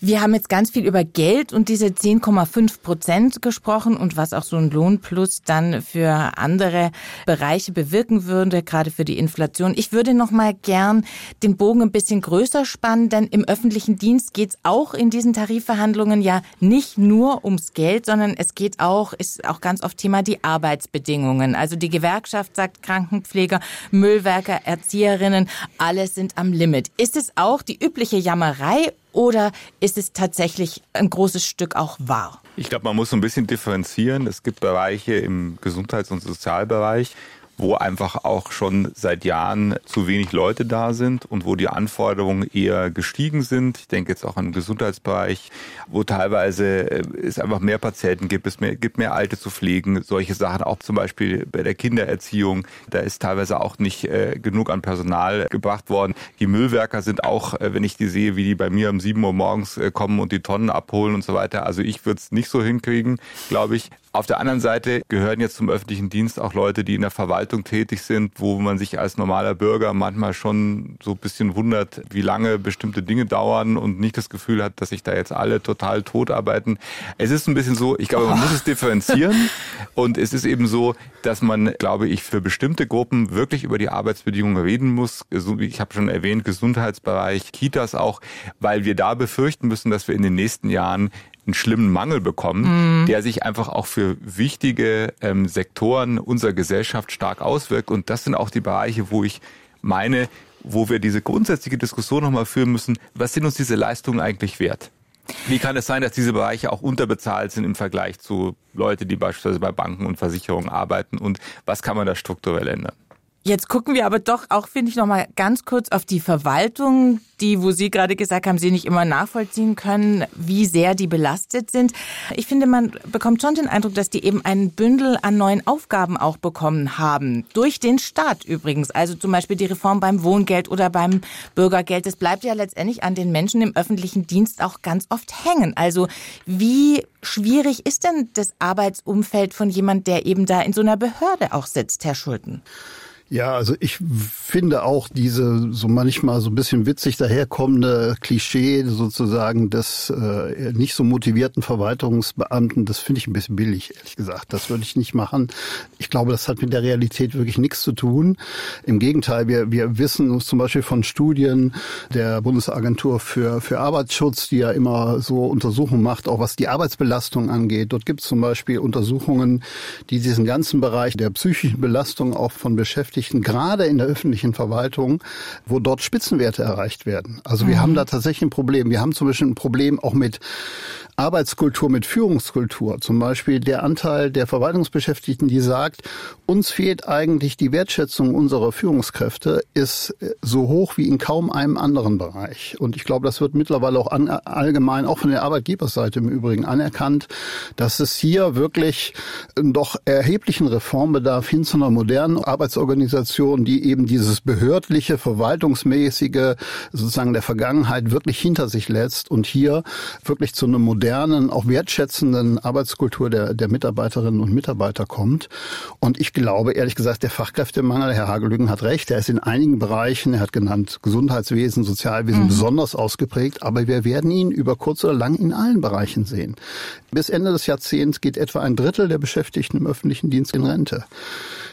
[SPEAKER 2] Wir haben jetzt ganz viel über Geld und diese 10,5 Prozent gesprochen und was auch so ein Lohnplus dann für andere Bereiche bewirken würde, gerade für die Inflation. Ich würde noch mal gern den Bogen ein bisschen größer spannen, denn im öffentlichen Dienst geht es auch in diesen Tarifverhandlungen ja nicht nur ums Geld, sondern es geht auch, ist auch ganz oft Thema die Arbeitsbedingungen. Also die Gewerkschaft sagt Krankenpfleger, Müllwerker, Erzieherinnen, alles sind am Limit. Ist es auch die übliche Jammerei oder ist es tatsächlich ein großes Stück auch wahr?
[SPEAKER 3] Ich glaube, man muss ein bisschen differenzieren. Es gibt Bereiche im Gesundheits- und Sozialbereich, wo einfach auch schon seit Jahren zu wenig Leute da sind und wo die Anforderungen eher gestiegen sind. Ich denke jetzt auch an den Gesundheitsbereich, wo teilweise äh, es einfach mehr Patienten gibt, es mehr, gibt mehr Alte zu pflegen, solche Sachen auch zum Beispiel bei der Kindererziehung. Da ist teilweise auch nicht äh, genug an Personal gebracht worden. Die Müllwerker sind auch, äh, wenn ich die sehe, wie die bei mir um sieben Uhr morgens äh, kommen und die Tonnen abholen und so weiter. Also ich würde es nicht so hinkriegen, glaube ich. Auf der anderen Seite gehören jetzt zum öffentlichen Dienst auch Leute, die in der Verwaltung tätig sind, wo man sich als normaler Bürger manchmal schon so ein bisschen wundert, wie lange bestimmte Dinge dauern und nicht das Gefühl hat, dass sich da jetzt alle total tot arbeiten. Es ist ein bisschen so, ich glaube, man muss es differenzieren und es ist eben so, dass man, glaube ich, für bestimmte Gruppen wirklich über die Arbeitsbedingungen reden muss. Ich habe schon erwähnt, Gesundheitsbereich, Kitas auch, weil wir da befürchten müssen, dass wir in den nächsten Jahren einen schlimmen Mangel bekommen, mhm. der sich einfach auch für wichtige ähm, Sektoren unserer Gesellschaft stark auswirkt. Und das sind auch die Bereiche, wo ich meine, wo wir diese grundsätzliche Diskussion nochmal führen müssen, was sind uns diese Leistungen eigentlich wert? Wie kann es sein, dass diese Bereiche auch unterbezahlt sind im Vergleich zu Leute, die beispielsweise bei Banken und Versicherungen arbeiten? Und was kann man da strukturell ändern?
[SPEAKER 2] Jetzt gucken wir aber doch auch, finde ich, noch mal ganz kurz auf die Verwaltung, die, wo Sie gerade gesagt haben, Sie nicht immer nachvollziehen können, wie sehr die belastet sind. Ich finde, man bekommt schon den Eindruck, dass die eben ein Bündel an neuen Aufgaben auch bekommen haben. Durch den Staat übrigens. Also zum Beispiel die Reform beim Wohngeld oder beim Bürgergeld. Das bleibt ja letztendlich an den Menschen im öffentlichen Dienst auch ganz oft hängen. Also wie schwierig ist denn das Arbeitsumfeld von jemand, der eben da in so einer Behörde auch sitzt, Herr Schulten?
[SPEAKER 4] Ja, also ich finde auch diese so manchmal so ein bisschen witzig daherkommende Klischee sozusagen des äh, nicht so motivierten Verwaltungsbeamten, das finde ich ein bisschen billig, ehrlich gesagt. Das würde ich nicht machen. Ich glaube, das hat mit der Realität wirklich nichts zu tun. Im Gegenteil, wir, wir wissen zum Beispiel von Studien der Bundesagentur für, für Arbeitsschutz, die ja immer so Untersuchungen macht, auch was die Arbeitsbelastung angeht. Dort gibt es zum Beispiel Untersuchungen, die diesen ganzen Bereich der psychischen Belastung auch von Beschäftigten Beschäftigten, gerade in der öffentlichen Verwaltung, wo dort Spitzenwerte erreicht werden. Also wir mhm. haben da tatsächlich ein Problem. Wir haben zum Beispiel ein Problem auch mit Arbeitskultur, mit Führungskultur. Zum Beispiel der Anteil der Verwaltungsbeschäftigten, die sagt, uns fehlt eigentlich die Wertschätzung unserer Führungskräfte, ist so hoch wie in kaum einem anderen Bereich. Und ich glaube, das wird mittlerweile auch an, allgemein, auch von der Arbeitgeberseite im Übrigen anerkannt, dass es hier wirklich doch erheblichen Reformbedarf hin zu einer modernen Arbeitsorganisation, die eben dieses behördliche, verwaltungsmäßige sozusagen der Vergangenheit wirklich hinter sich lässt und hier wirklich zu einem modernen modernen, auch wertschätzenden Arbeitskultur der, der Mitarbeiterinnen und Mitarbeiter kommt. Und ich glaube, ehrlich gesagt, der Fachkräftemangel, Herr Hagelügen hat recht, der ist in einigen Bereichen, er hat genannt Gesundheitswesen, Sozialwesen mhm. besonders ausgeprägt, aber wir werden ihn über kurz oder lang in allen Bereichen sehen. Bis Ende des Jahrzehnts geht etwa ein Drittel der Beschäftigten im öffentlichen Dienst in Rente.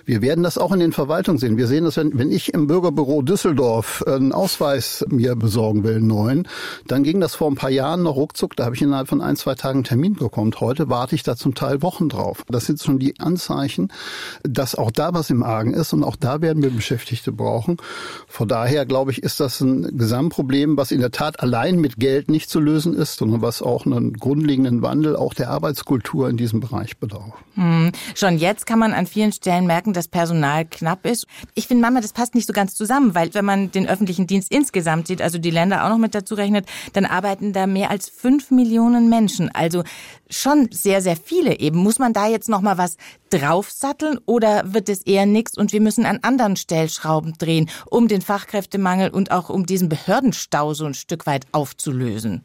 [SPEAKER 4] Wir werden das auch in den Verwaltungen sehen. Wir sehen das, wenn, wenn ich im Bürgerbüro Düsseldorf einen Ausweis mir besorgen will, einen neuen, dann ging das vor ein paar Jahren noch ruckzuck. Da habe ich innerhalb von ein, zwei Tagen einen Termin bekommen. Heute warte ich da zum Teil Wochen drauf. Das sind schon die Anzeichen, dass auch da was im Argen ist und auch da werden wir Beschäftigte brauchen. Von daher, glaube ich, ist das ein Gesamtproblem, was in der Tat allein mit Geld nicht zu lösen ist, sondern was auch einen grundlegenden Wandel auch der Arbeitskultur in diesem Bereich bedarf.
[SPEAKER 2] Hm. Schon jetzt kann man an vielen Stellen merken, merken, dass Personal knapp ist. Ich finde manchmal, das passt nicht so ganz zusammen, weil wenn man den öffentlichen Dienst insgesamt sieht, also die Länder auch noch mit dazu rechnet, dann arbeiten da mehr als fünf Millionen Menschen. Also schon sehr, sehr viele eben. Muss man da jetzt noch mal was draufsatteln oder wird es eher nichts und wir müssen an anderen Stellschrauben drehen, um den Fachkräftemangel und auch um diesen Behördenstau so ein Stück weit aufzulösen?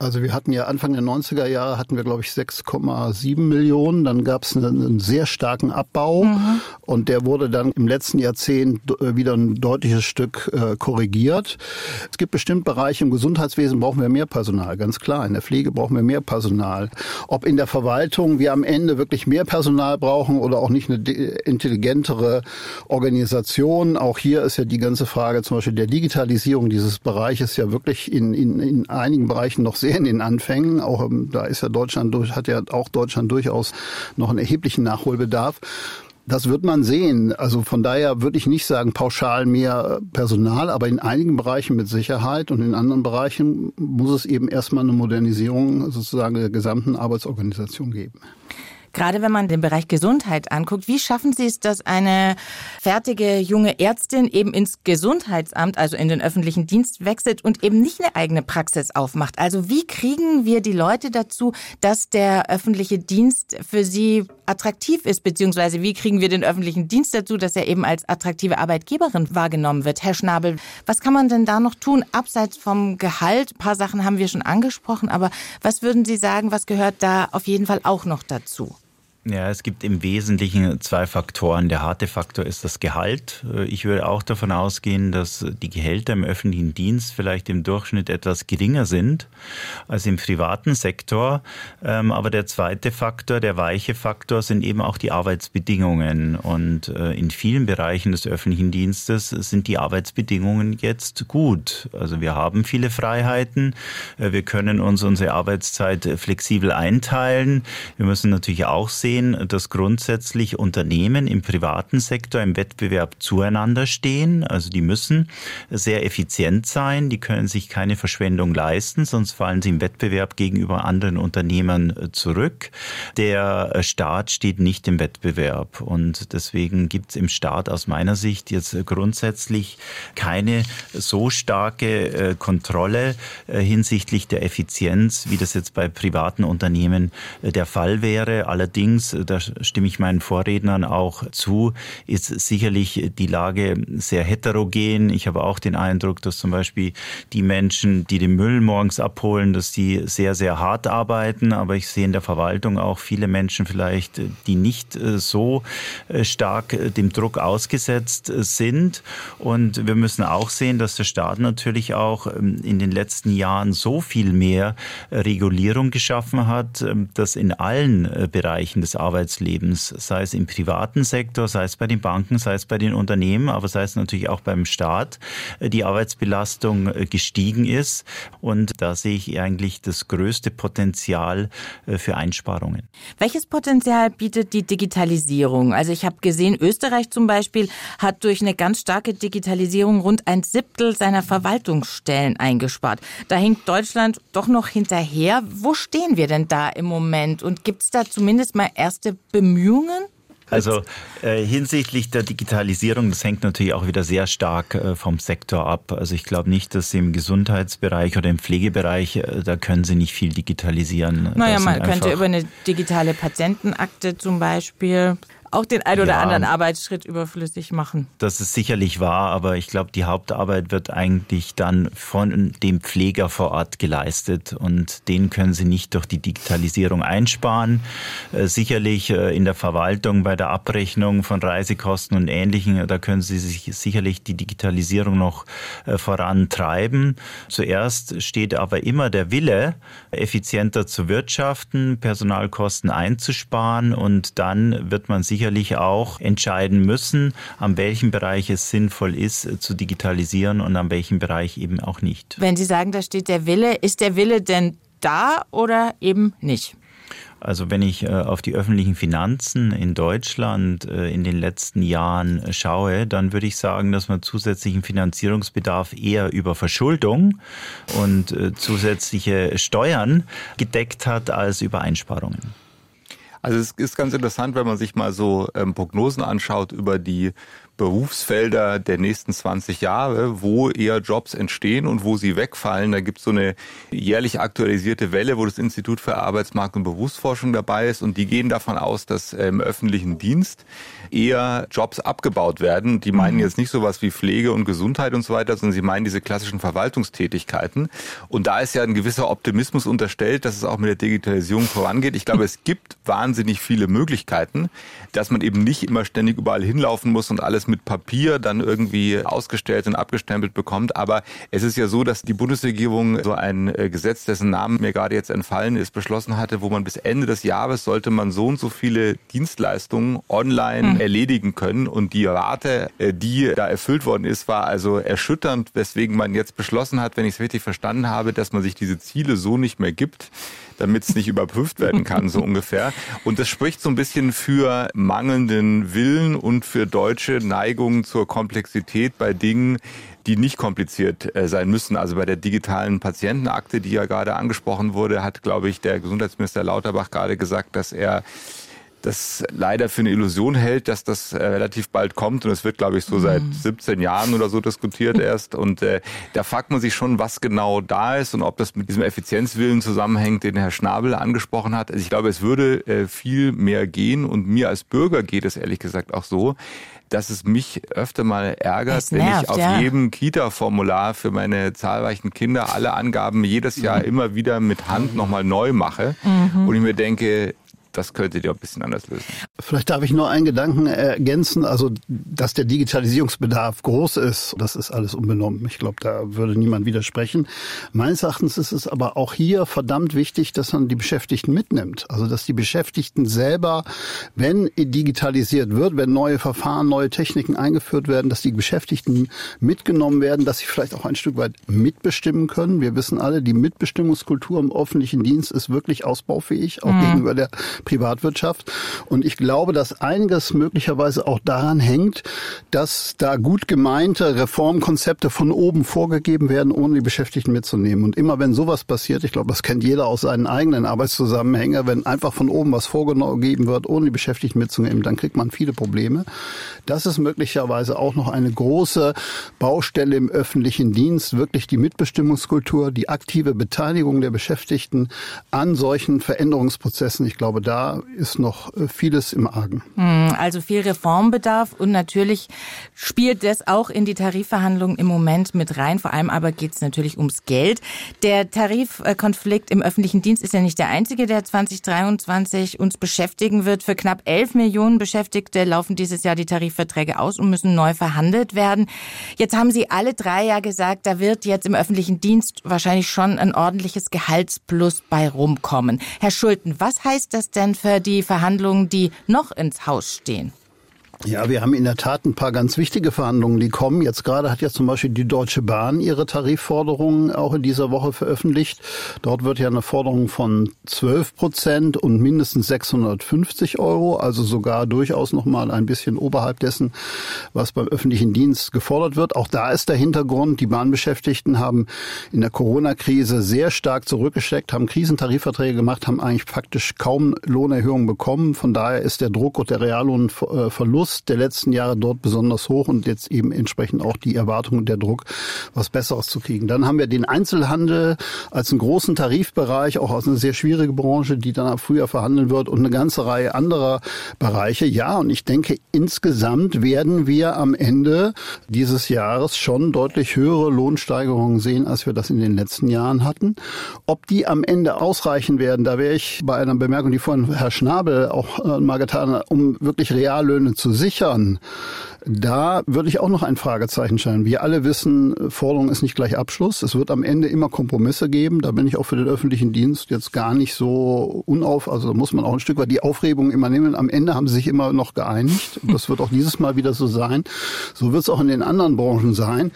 [SPEAKER 4] Also wir hatten ja Anfang der 90er Jahre hatten wir, glaube ich, 6,7 Millionen. Dann gab es einen, einen, sehr starken Abbau mhm. und der wurde dann im letzten Jahrzehnt äh, wieder ein deutliches Stück äh, korrigiert. Es gibt bestimmt Bereiche im Gesundheitswesen brauchen wir mehr Personal, ganz klar. In der Pflege brauchen wir mehr Personal. Ob in der Verwaltung wir am Ende wirklich mehr Personal brauchen oder auch nicht eine intelligentere Organisation. Auch hier ist ja die ganze Frage zum Beispiel der Digitalisierung dieses Bereiches ja wirklich in, in, in einigen Bereichen noch sehr sehr in den Anfängen. Auch ähm, da ist ja Deutschland durch, hat ja auch Deutschland durchaus noch einen erheblichen Nachholbedarf. Das wird man sehen. Also von daher würde ich nicht sagen pauschal mehr Personal, aber in einigen Bereichen mit Sicherheit und in anderen Bereichen muss es eben erstmal eine Modernisierung sozusagen der gesamten Arbeitsorganisation geben.
[SPEAKER 2] Gerade wenn man den Bereich Gesundheit anguckt, wie schaffen Sie es, dass eine fertige junge Ärztin eben ins Gesundheitsamt, also in den öffentlichen Dienst wechselt und eben nicht eine eigene Praxis aufmacht? Also wie kriegen wir die Leute dazu, dass der öffentliche Dienst für sie attraktiv ist, beziehungsweise wie kriegen wir den öffentlichen Dienst dazu, dass er eben als attraktive Arbeitgeberin wahrgenommen wird? Herr Schnabel, was kann man denn da noch tun, abseits vom Gehalt? Ein paar Sachen haben wir schon angesprochen, aber was würden Sie sagen, was gehört da auf jeden Fall auch noch dazu?
[SPEAKER 5] Ja, es gibt im Wesentlichen zwei Faktoren. Der harte Faktor ist das Gehalt. Ich würde auch davon ausgehen, dass die Gehälter im öffentlichen Dienst vielleicht im Durchschnitt etwas geringer sind als im privaten Sektor. Ähm, aber der zweite Faktor, der weiche Faktor, sind eben auch die Arbeitsbedingungen. Und äh, in vielen Bereichen des öffentlichen Dienstes sind die Arbeitsbedingungen jetzt gut. Also wir haben viele Freiheiten. Äh, wir können uns unsere Arbeitszeit flexibel einteilen. Wir müssen natürlich auch sehen, sehen, dass grundsätzlich Unternehmen im privaten Sektor im Wettbewerb zueinander stehen. Also die müssen sehr effizient sein, die können sich keine Verschwendung leisten, sonst fallen sie im Wettbewerb gegenüber anderen Unternehmern äh, zurück. Der äh, Staat steht nicht im Wettbewerb und deswegen gibt es im Staat aus meiner Sicht jetzt grundsätzlich keine so starke äh, Kontrolle hinsichtlich der Effizienz, wie das jetzt bei privaten Unternehmen der Fall wäre. Allerdings Allerdings, da stimme ich meinen Vorrednern auch zu, ist sicherlich die Lage sehr heterogen. Ich habe auch den Eindruck, dass zum Beispiel die Menschen, die den Müll morgens abholen, dass die sehr, sehr hart arbeiten. Aber ich sehe in der Verwaltung auch viele Menschen vielleicht, die nicht äh, so äh, stark äh, dem Druck ausgesetzt sind. Und wir müssen auch sehen, dass der Staat natürlich auch ähm, in den letzten Jahren so viel mehr Regulierung geschaffen hat, ähm, dass in allen Bereichen des Arbeitslebens, sei es im privaten Sektor, sei es bei den Banken, sei es bei den Unternehmen, aber sei es natürlich auch beim Staat, äh, die Arbeitsbelastung äh, gestiegen ist. Und da sehe ich eigentlich das größte Potenzial äh, für Einsparungen.
[SPEAKER 2] Welches Potenzial bietet die Digitalisierung? Also ich habe gesehen, Österreich zum Beispiel hat durch eine ganz starke Digitalisierung rund ein Siebtel seiner Verwaltungsstellen eingespart. Da hinkt Deutschland doch noch hinterher. Wo stehen wir denn da im Moment? Und gibt es da zumindest mal erste Bemühungen?
[SPEAKER 5] Also äh, hinsichtlich der Digitalisierung, das hängt natürlich auch wieder sehr stark äh, vom Sektor ab. Also ich glaube nicht, dass Sie im Gesundheitsbereich oder im Pflegebereich, äh, da können Sie nicht viel digitalisieren.
[SPEAKER 2] Naja, man könnte über eine digitale Patientenakte zum Beispiel auch den ein oder ja, anderen Arbeitsschritt überflüssig machen.
[SPEAKER 5] Das ist sicherlich wahr, aber ich glaube, die Hauptarbeit wird eigentlich dann von dem Pfleger vor Ort geleistet und den können Sie nicht durch die Digitalisierung einsparen. Äh, sicherlich äh, in der Verwaltung bei der Abrechnung von Reisekosten und Ähnlichem, da können Sie sich sicherlich die Digitalisierung noch äh, vorantreiben. Zuerst steht aber immer der Wille, effizienter zu wirtschaften, Personalkosten einzusparen und dann wird man sich sicherlich auch entscheiden müssen, an welchem Bereich es sinnvoll ist, äh, zu digitalisieren und an welchem Bereich eben auch nicht.
[SPEAKER 2] Wenn Sie sagen, da steht der Wille, ist der Wille denn da oder eben nicht?
[SPEAKER 5] Also wenn ich äh, auf die öffentlichen Finanzen in Deutschland äh, in den letzten Jahren schaue, dann würde ich sagen, dass man zusätzlichen Finanzierungsbedarf eher über Verschuldung und zusätzliche Steuern gedeckt hat als über Einsparungen.
[SPEAKER 3] Also es ist ganz interessant, wenn man sich mal so ähm, Prognosen anschaut über die Berufsfelder der nächsten 20 Jahre, wo eher Jobs entstehen und wo sie wegfallen. Da gibt es so eine jährlich aktualisierte Welle, wo das Institut für Arbeitsmarkt und Berufsforschung dabei ist und die gehen davon aus, dass äh, im öffentlichen Dienst eher Jobs abgebaut werden. Die meinen mhm. jetzt nicht sowas wie Pflege und Gesundheit und so weiter, sondern sie meinen diese klassischen Verwaltungstätigkeiten. Und da ist ja ein gewisser Optimismus unterstellt, dass es auch mit der Digitalisierung vorangeht. Ich glaube, es gibt wahnsinnig viele Möglichkeiten, dass man eben nicht immer ständig überall hinlaufen muss und alles mit Papier dann irgendwie ausgestellt und abgestempelt bekommt. Aber es ist ja so, dass die Bundesregierung so ein äh, Gesetz, dessen Namen mir gerade jetzt entfallen ist, beschlossen hatte, wo man bis Ende des Jahres sollte man so und so viele Dienstleistungen online mhm. erledigen können. Und die Rate, äh, die da erfüllt worden ist, war also erschütternd, weswegen man jetzt beschlossen hat, wenn ich es richtig verstanden habe, dass man sich diese Ziele so nicht mehr gibt damit es nicht überprüft werden kann, so ungefähr. Und das spricht so ein bisschen für mangelnden Willen und für deutsche Neigungen zur Komplexität bei Dingen, die nicht kompliziert äh, sein müssen. Also bei der digitalen Patientenakte, die ja gerade angesprochen wurde, hat, glaube ich, der Gesundheitsminister Lauterbach gerade gesagt, dass er das leider für eine Illusion hält, dass das äh, relativ bald kommt. Und es wird, glaube ich, so seit 17 mhm. Jahren oder so diskutiert erst. Und äh, da fragt man sich schon, was genau da ist und ob das mit diesem Effizienzwillen zusammenhängt, den Herr Schnabel angesprochen hat. Also ich glaube, es würde äh, viel mehr gehen. Und mir als Bürger geht es ehrlich gesagt auch so, dass es mich öfter mal ärgert, nervt, wenn ich auf ja. jedem Kita-Formular für meine zahlreichen Kinder alle Angaben jedes Jahr mhm. immer wieder mit Hand nochmal neu mache. Mhm. Und ich mir denke, das könntet ihr ein bisschen anders lösen.
[SPEAKER 4] Vielleicht darf ich nur einen Gedanken ergänzen, also dass der Digitalisierungsbedarf groß ist, das ist alles unbenommen. Ich glaube, da würde niemand widersprechen. Meines Erachtens ist es aber auch hier verdammt wichtig, dass man die Beschäftigten mitnimmt. Also dass die Beschäftigten selber, wenn digitalisiert wird, wenn neue Verfahren, neue Techniken eingeführt werden, dass die Beschäftigten mitgenommen werden, dass sie vielleicht auch ein Stück weit mitbestimmen können. Wir wissen alle, die Mitbestimmungskultur im öffentlichen Dienst ist wirklich ausbaufähig, auch mhm. gegenüber der Privatwirtschaft. Und ich glaube, dass einiges möglicherweise auch daran hängt, dass da gut gemeinte Reformkonzepte von oben vorgegeben werden, ohne die Beschäftigten mitzunehmen. Und immer wenn sowas passiert, ich glaube, das kennt jeder aus seinen eigenen Arbeitszusammenhängen, wenn einfach von oben was vorgegeben wird, ohne die Beschäftigten mitzunehmen, dann kriegt man viele Probleme. Das ist möglicherweise auch noch eine große Baustelle im öffentlichen Dienst, wirklich die Mitbestimmungskultur, die aktive Beteiligung der Beschäftigten an solchen Veränderungsprozessen. Ich glaube, da ist noch äh, vieles im Argen.
[SPEAKER 2] Hm, also viel Reformbedarf und natürlich spielt das auch in die Tarifverhandlungen im Moment mit rein. Vor allem aber geht es natürlich ums Geld. Der Tarifkonflikt im öffentlichen Dienst ist ja nicht der einzige, der 2023 uns beschäftigen wird. Für knapp 11 Millionen Beschäftigte laufen dieses Jahr die Tarifverträge aus und müssen neu verhandelt werden. Jetzt haben Sie alle drei ja gesagt, da wird jetzt im öffentlichen Dienst wahrscheinlich schon ein ordentliches Gehaltsplus bei rumkommen. Herr Schulten, was heißt das denn für die Verhandlungen, die noch ins Haus stehen?
[SPEAKER 4] Ja, wir haben in der Tat ein paar ganz wichtige Verhandlungen, die kommen. Jetzt gerade hat ja zum Beispiel die Deutsche Bahn ihre Tarifforderungen auch in dieser Woche veröffentlicht. Dort wird ja eine Forderung von 12 Prozent und mindestens 650 Euro, also sogar durchaus noch mal ein bisschen oberhalb dessen, was beim öffentlichen Dienst gefordert wird. Auch da ist der Hintergrund, die Bahnbeschäftigten haben in der Corona-Krise sehr stark zurückgesteckt, haben Krisentarifverträge gemacht, haben eigentlich faktisch kaum Lohnerhöhungen bekommen. Von daher ist der Druck und der Reallohnverlust Verlust der letzten Jahre dort besonders hoch und jetzt eben entsprechend auch die Erwartung und der Druck, was Besseres zu kriegen. Dann haben wir den Einzelhandel als einen großen Tarifbereich, auch aus einer sehr schwierigen Branche, die dann ab Frühjahr verhandeln wird und eine ganze Reihe anderer Bereiche. Ja, und ich denke, insgesamt werden wir am Ende dieses Jahres schon deutlich höhere Lohnsteigerungen sehen, als wir das in den letzten Jahren hatten. Ob die am Ende ausreichen werden, da wäre ich bei einer Bemerkung, die vorhin Herr Schnabel auch äh, mal getan hat, um wirklich Reallöhne zu sichern, da würde ich auch noch ein Fragezeichen stellen. Wir alle wissen, Forderung ist nicht gleich Abschluss. Es wird am Ende immer Kompromisse geben. Da bin ich auch für den öffentlichen Dienst jetzt gar nicht so unauf. Also muss man auch ein Stück weit die Aufregung immer nehmen. Am Ende haben sie sich immer noch geeinigt. Das wird auch dieses Mal wieder so sein. So wird es auch in den anderen Branchen sein.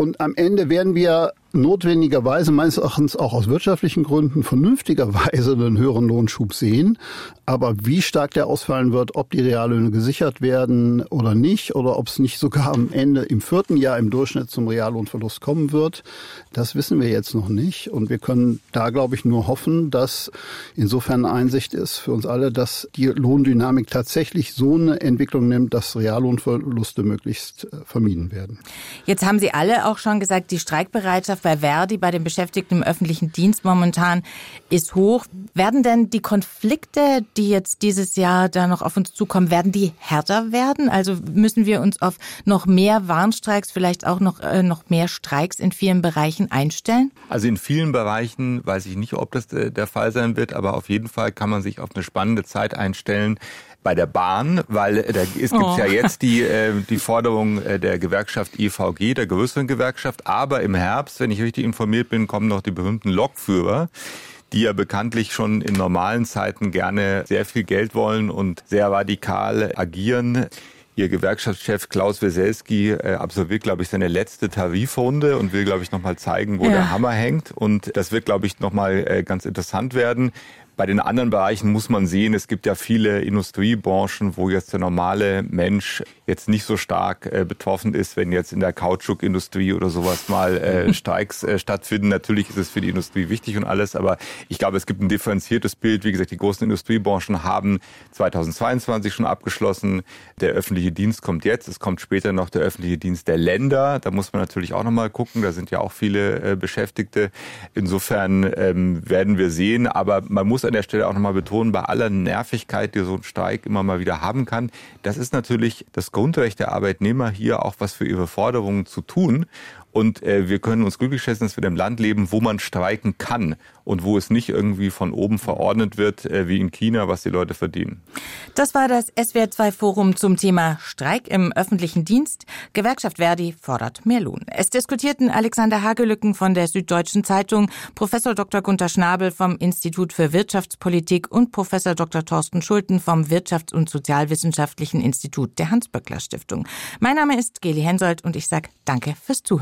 [SPEAKER 4] Und am Ende werden wir notwendigerweise meines Erachtens auch aus wirtschaftlichen Gründen vernünftigerweise einen höheren Lohnschub sehen. Aber wie stark der ausfallen wird, ob die Reallöhne gesichert werden oder nicht, oder ob es nicht sogar am Ende im vierten Jahr im Durchschnitt zum Reallohnverlust kommen wird, das wissen wir jetzt noch nicht. Und wir können da, glaube ich, nur hoffen, dass insofern Einsicht ist für uns alle, dass die Lohndynamik tatsächlich so eine Entwicklung nimmt, dass Reallohnverluste möglichst äh, vermieden werden.
[SPEAKER 2] Jetzt haben Sie alle auch schon gesagt, die Streikbereitschaft bei Verdi, bei den Beschäftigten im öffentlichen Dienst momentan ist hoch. Werden denn die Konflikte, die jetzt dieses Jahr da noch auf uns zukommen, werden die härter werden? Also müssen wir uns auf noch mehr Warnstreiks, vielleicht auch noch, äh, noch mehr Streiks in vielen Bereichen einstellen?
[SPEAKER 3] Also in vielen Bereichen weiß ich nicht, ob das äh, der Fall sein wird, aber auf jeden Fall kann man sich auf eine spannende Zeit einstellen bei der Bahn, weil äh, da, es gibt oh. ja jetzt die, äh, die Forderung äh, der Gewerkschaft IVG, der größeren Gewerkschaft, aber im Herbst, wenn ich richtig informiert bin, kommen noch die berühmten Lokführer die ja bekanntlich schon in normalen Zeiten gerne sehr viel Geld wollen und sehr radikal agieren. Ihr Gewerkschaftschef Klaus Weselski äh, absolviert, glaube ich, seine letzte Tarifrunde und will, glaube ich, nochmal zeigen, wo ja. der Hammer hängt. Und das wird, glaube ich, nochmal äh, ganz interessant werden. Bei den anderen Bereichen muss man sehen, es gibt ja viele Industriebranchen, wo jetzt der normale Mensch jetzt nicht so stark äh, betroffen ist, wenn jetzt in der Kautschukindustrie oder sowas mal äh, Streiks äh, stattfinden. Natürlich ist es für die Industrie wichtig und alles, aber ich glaube, es gibt ein differenziertes Bild. Wie gesagt, die großen Industriebranchen haben 2022 schon abgeschlossen. Der öffentliche Dienst kommt jetzt. Es kommt später noch der öffentliche Dienst der Länder. Da muss man natürlich auch nochmal gucken. Da sind ja auch viele äh, Beschäftigte. Insofern ähm, werden wir sehen. Aber man muss an der Stelle auch nochmal betonen, bei aller Nervigkeit, die so ein Streik immer mal wieder haben kann, das ist natürlich das Grundrecht der Arbeitnehmer hier auch was für ihre Forderungen zu tun. Und äh, wir können uns glücklich schätzen, dass wir in einem Land leben, wo man streiken kann und wo es nicht irgendwie von oben verordnet wird, äh, wie in China, was die Leute verdienen.
[SPEAKER 2] Das war das SWR2-Forum zum Thema Streik im öffentlichen Dienst. Gewerkschaft Verdi fordert mehr Lohn. Es diskutierten Alexander Hagelücken von der Süddeutschen Zeitung, Professor Dr. Gunther Schnabel vom Institut für Wirtschaftspolitik und Professor Dr. Thorsten Schulten vom Wirtschafts- und Sozialwissenschaftlichen Institut der Hans-Böckler Stiftung. Mein Name ist Geli Hensoldt und ich sage Danke fürs Zuhören.